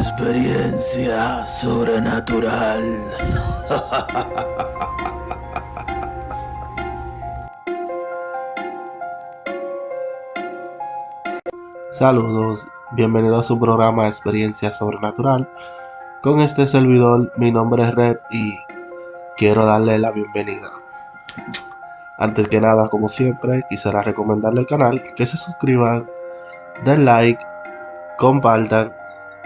Experiencia sobrenatural. Saludos, bienvenido a su programa Experiencia Sobrenatural. Con este servidor, mi nombre es Red y quiero darle la bienvenida. Antes que nada, como siempre, quisiera recomendarle el canal, que se suscriban, den like, compartan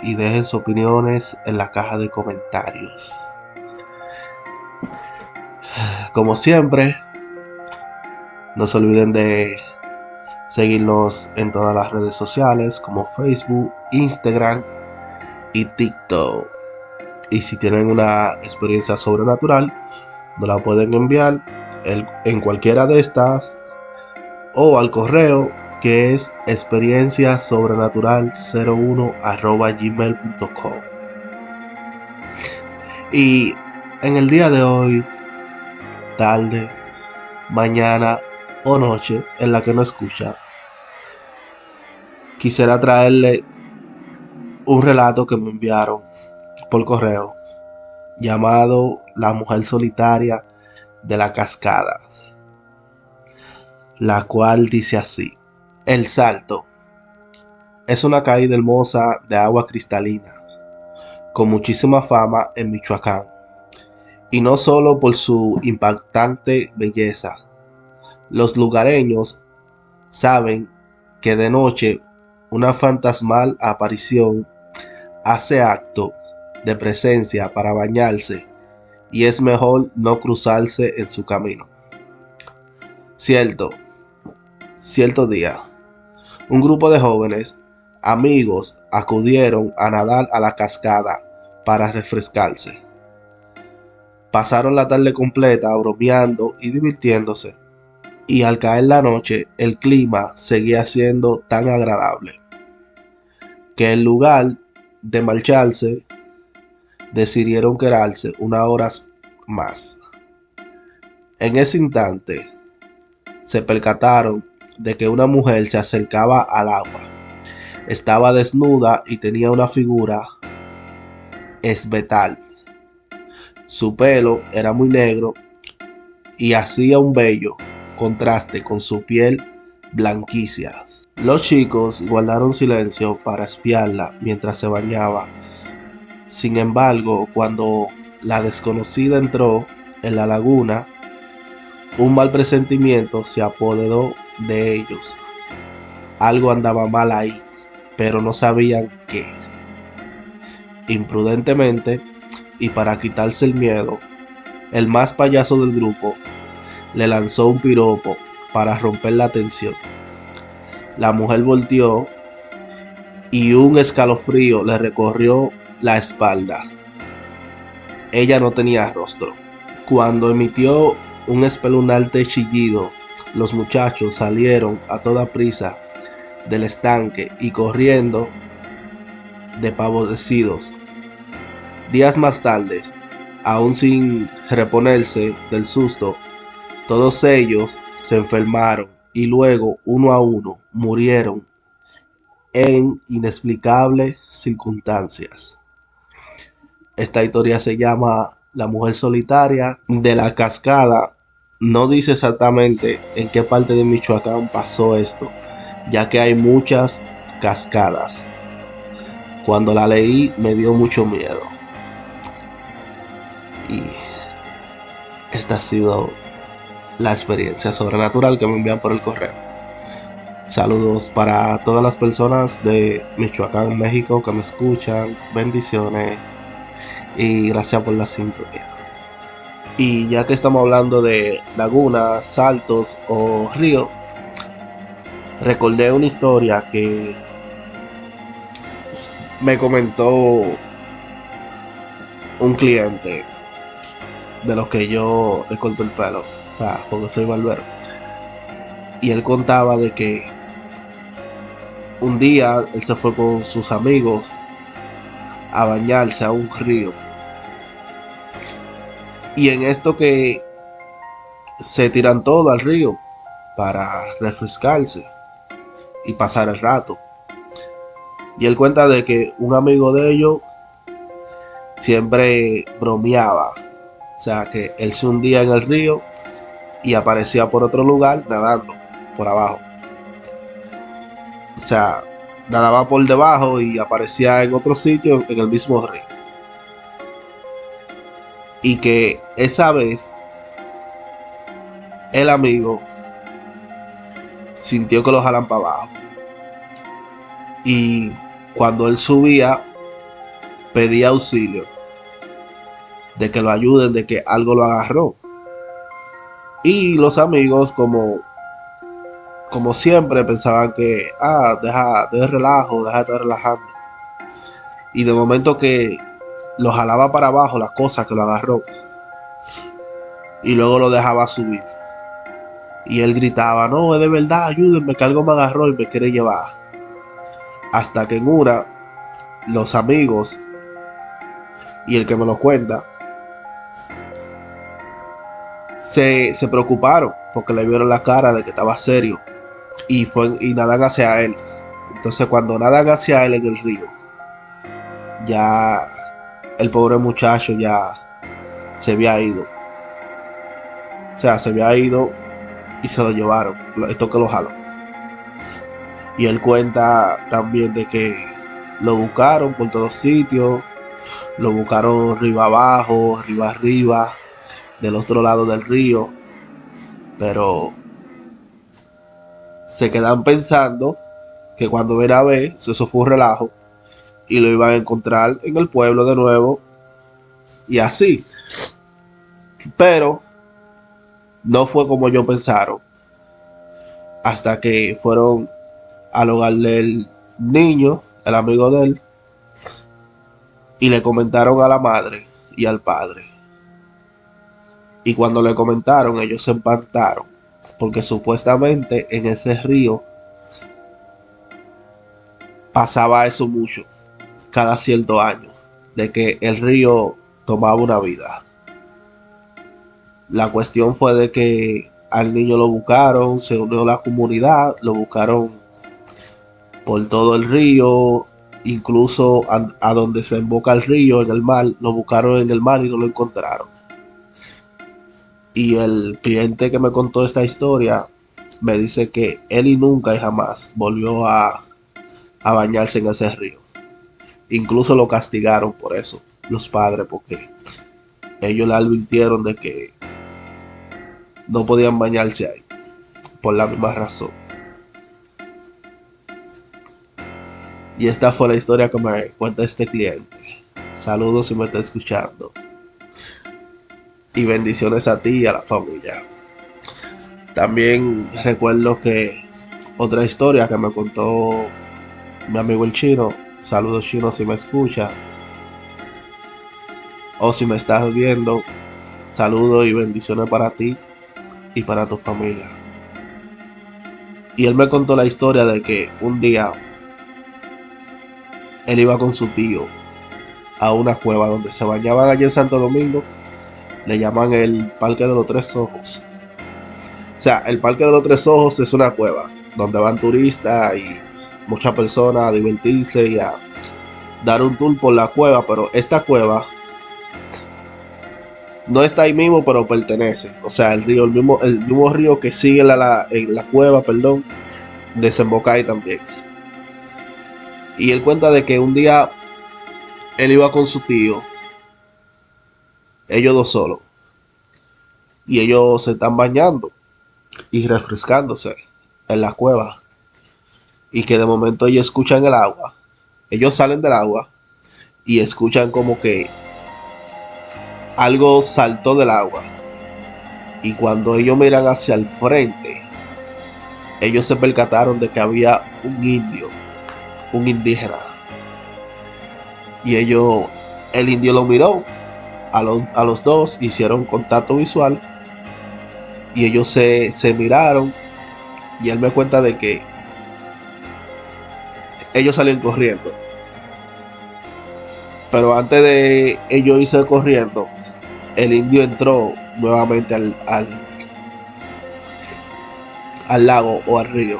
y dejen sus opiniones en la caja de comentarios. Como siempre, no se olviden de seguirnos en todas las redes sociales como Facebook, Instagram y TikTok. Y si tienen una experiencia sobrenatural, nos la pueden enviar en cualquiera de estas o al correo que es experiencia sobrenatural 01 gmail.com. Y en el día de hoy, tarde, mañana o noche en la que no escucha, quisiera traerle un relato que me enviaron por correo llamado La mujer solitaria de la cascada, la cual dice así. El Salto es una caída hermosa de agua cristalina, con muchísima fama en Michoacán, y no solo por su impactante belleza. Los lugareños saben que de noche una fantasmal aparición hace acto de presencia para bañarse y es mejor no cruzarse en su camino. Cierto, cierto día, un grupo de jóvenes, amigos, acudieron a nadar a la cascada para refrescarse. Pasaron la tarde completa bromeando y divirtiéndose, y al caer la noche el clima seguía siendo tan agradable que en lugar de marcharse decidieron quedarse unas horas más. En ese instante se percataron de que una mujer se acercaba al agua. Estaba desnuda y tenía una figura esbetal. Su pelo era muy negro y hacía un bello contraste con su piel blanquicia. Los chicos guardaron silencio para espiarla mientras se bañaba. Sin embargo, cuando la desconocida entró en la laguna, un mal presentimiento se apoderó de ellos. Algo andaba mal ahí, pero no sabían qué. Imprudentemente, y para quitarse el miedo, el más payaso del grupo le lanzó un piropo para romper la tensión. La mujer volteó y un escalofrío le recorrió la espalda. Ella no tenía rostro. Cuando emitió un espeluznante chillido, los muchachos salieron a toda prisa del estanque y corriendo de pavodecidos. Días más tarde, aún sin reponerse del susto, todos ellos se enfermaron y luego, uno a uno, murieron en inexplicables circunstancias. Esta historia se llama La mujer solitaria de la cascada. No dice exactamente en qué parte de Michoacán pasó esto, ya que hay muchas cascadas. Cuando la leí me dio mucho miedo. Y esta ha sido la experiencia sobrenatural que me envían por el correo. Saludos para todas las personas de Michoacán, México que me escuchan. Bendiciones y gracias por la sintonía. Y ya que estamos hablando de lagunas, saltos o ríos, recordé una historia que me comentó un cliente de los que yo le corto el pelo o sea, porque soy barbero. Y él contaba de que un día él se fue con sus amigos a bañarse a un río. Y en esto que se tiran todo al río para refrescarse y pasar el rato. Y él cuenta de que un amigo de ellos siempre bromeaba. O sea, que él se hundía en el río y aparecía por otro lugar nadando por abajo. O sea, nadaba por debajo y aparecía en otro sitio en el mismo río. Y que esa vez el amigo sintió que lo jalan para abajo. Y cuando él subía, pedía auxilio de que lo ayuden, de que algo lo agarró. Y los amigos, como, como siempre, pensaban que, ah, deja, de relajo, deja de estar relajando. Y de momento que lo jalaba para abajo, las cosas que lo agarró. Y luego lo dejaba subir. Y él gritaba, no, es de verdad, ayúdenme, que algo me agarró y me quiere llevar. Hasta que en una, los amigos y el que me lo cuenta, se, se preocuparon porque le vieron la cara de que estaba serio y, fue, y nadan hacia él. Entonces cuando nadan hacia él en el río, ya el pobre muchacho ya se había ido. O sea, se había ido y se lo llevaron. Esto que lo jaló. Y él cuenta también de que lo buscaron por todos sitios. Lo buscaron arriba abajo, arriba arriba del otro lado del río, pero se quedan pensando que cuando ven a ver, eso fue un relajo y lo iban a encontrar en el pueblo de nuevo y así. Pero no fue como yo pensaron. Hasta que fueron al hogar del niño, el amigo de él, y le comentaron a la madre y al padre. Y cuando le comentaron, ellos se empantaron. Porque supuestamente en ese río pasaba eso mucho, cada cierto año, de que el río tomaba una vida. La cuestión fue de que al niño lo buscaron, se unió la comunidad, lo buscaron por todo el río, incluso a, a donde se emboca el río, en el mar, lo buscaron en el mar y no lo encontraron. Y el cliente que me contó esta historia me dice que él y nunca y jamás volvió a, a bañarse en ese río. Incluso lo castigaron por eso, los padres, porque ellos le advirtieron de que no podían bañarse ahí, por la misma razón. Y esta fue la historia que me cuenta este cliente. Saludos si me está escuchando y bendiciones a ti y a la familia. También recuerdo que otra historia que me contó mi amigo el chino, saludos chino si me escucha, o si me estás viendo, saludos y bendiciones para ti y para tu familia. Y él me contó la historia de que un día él iba con su tío a una cueva donde se bañaban allí en Santo Domingo le llaman el Parque de los Tres Ojos. O sea, el Parque de los Tres Ojos es una cueva donde van turistas y muchas personas a divertirse y a dar un tour por la cueva, pero esta cueva no está ahí mismo, pero pertenece. O sea, el río, el mismo, el mismo río que sigue la, en la cueva, perdón, desemboca ahí también. Y él cuenta de que un día él iba con su tío ellos dos solos. Y ellos se están bañando y refrescándose en la cueva. Y que de momento ellos escuchan el agua. Ellos salen del agua y escuchan como que algo saltó del agua. Y cuando ellos miran hacia el frente, ellos se percataron de que había un indio, un indígena. Y ellos, el indio lo miró a los, dos hicieron contacto visual y ellos se, miraron y él me cuenta de que ellos salen corriendo. Pero antes de ellos irse corriendo, el indio entró nuevamente al, al, al lago o al río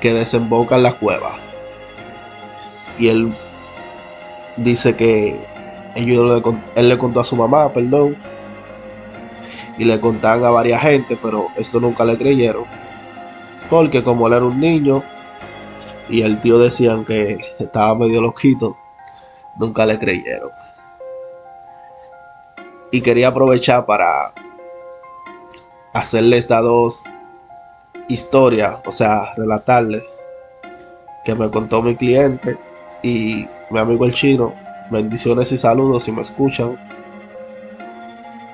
que desemboca en la cueva. y él dice que ellos él le contó a su mamá, perdón, y le contaban a varias gente, pero esto nunca le creyeron. Porque como él era un niño y el tío decían que estaba medio loquito, nunca le creyeron. Y quería aprovechar para hacerle estas dos historias, o sea, relatarles que me contó mi cliente y mi amigo el chino. Bendiciones y saludos si me escuchan.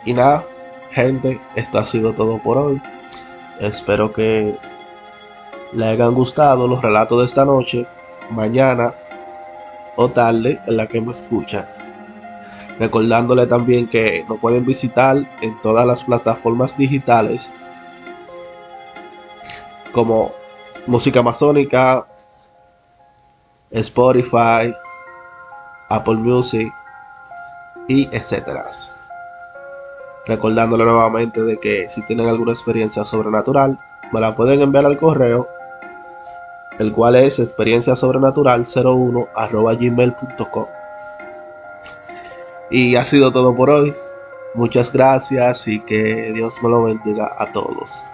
Y nada, gente, esto ha sido todo por hoy. Espero que le hayan gustado los relatos de esta noche, mañana o tarde en la que me escuchan. Recordándole también que nos pueden visitar en todas las plataformas digitales como Música Amazónica, Spotify, Apple Music y etcétera. Recordándole nuevamente de que si tienen alguna experiencia sobrenatural, me la pueden enviar al correo, el cual es experiencia sobrenatural 01 gmail.com. Y ha sido todo por hoy. Muchas gracias y que Dios me lo bendiga a todos.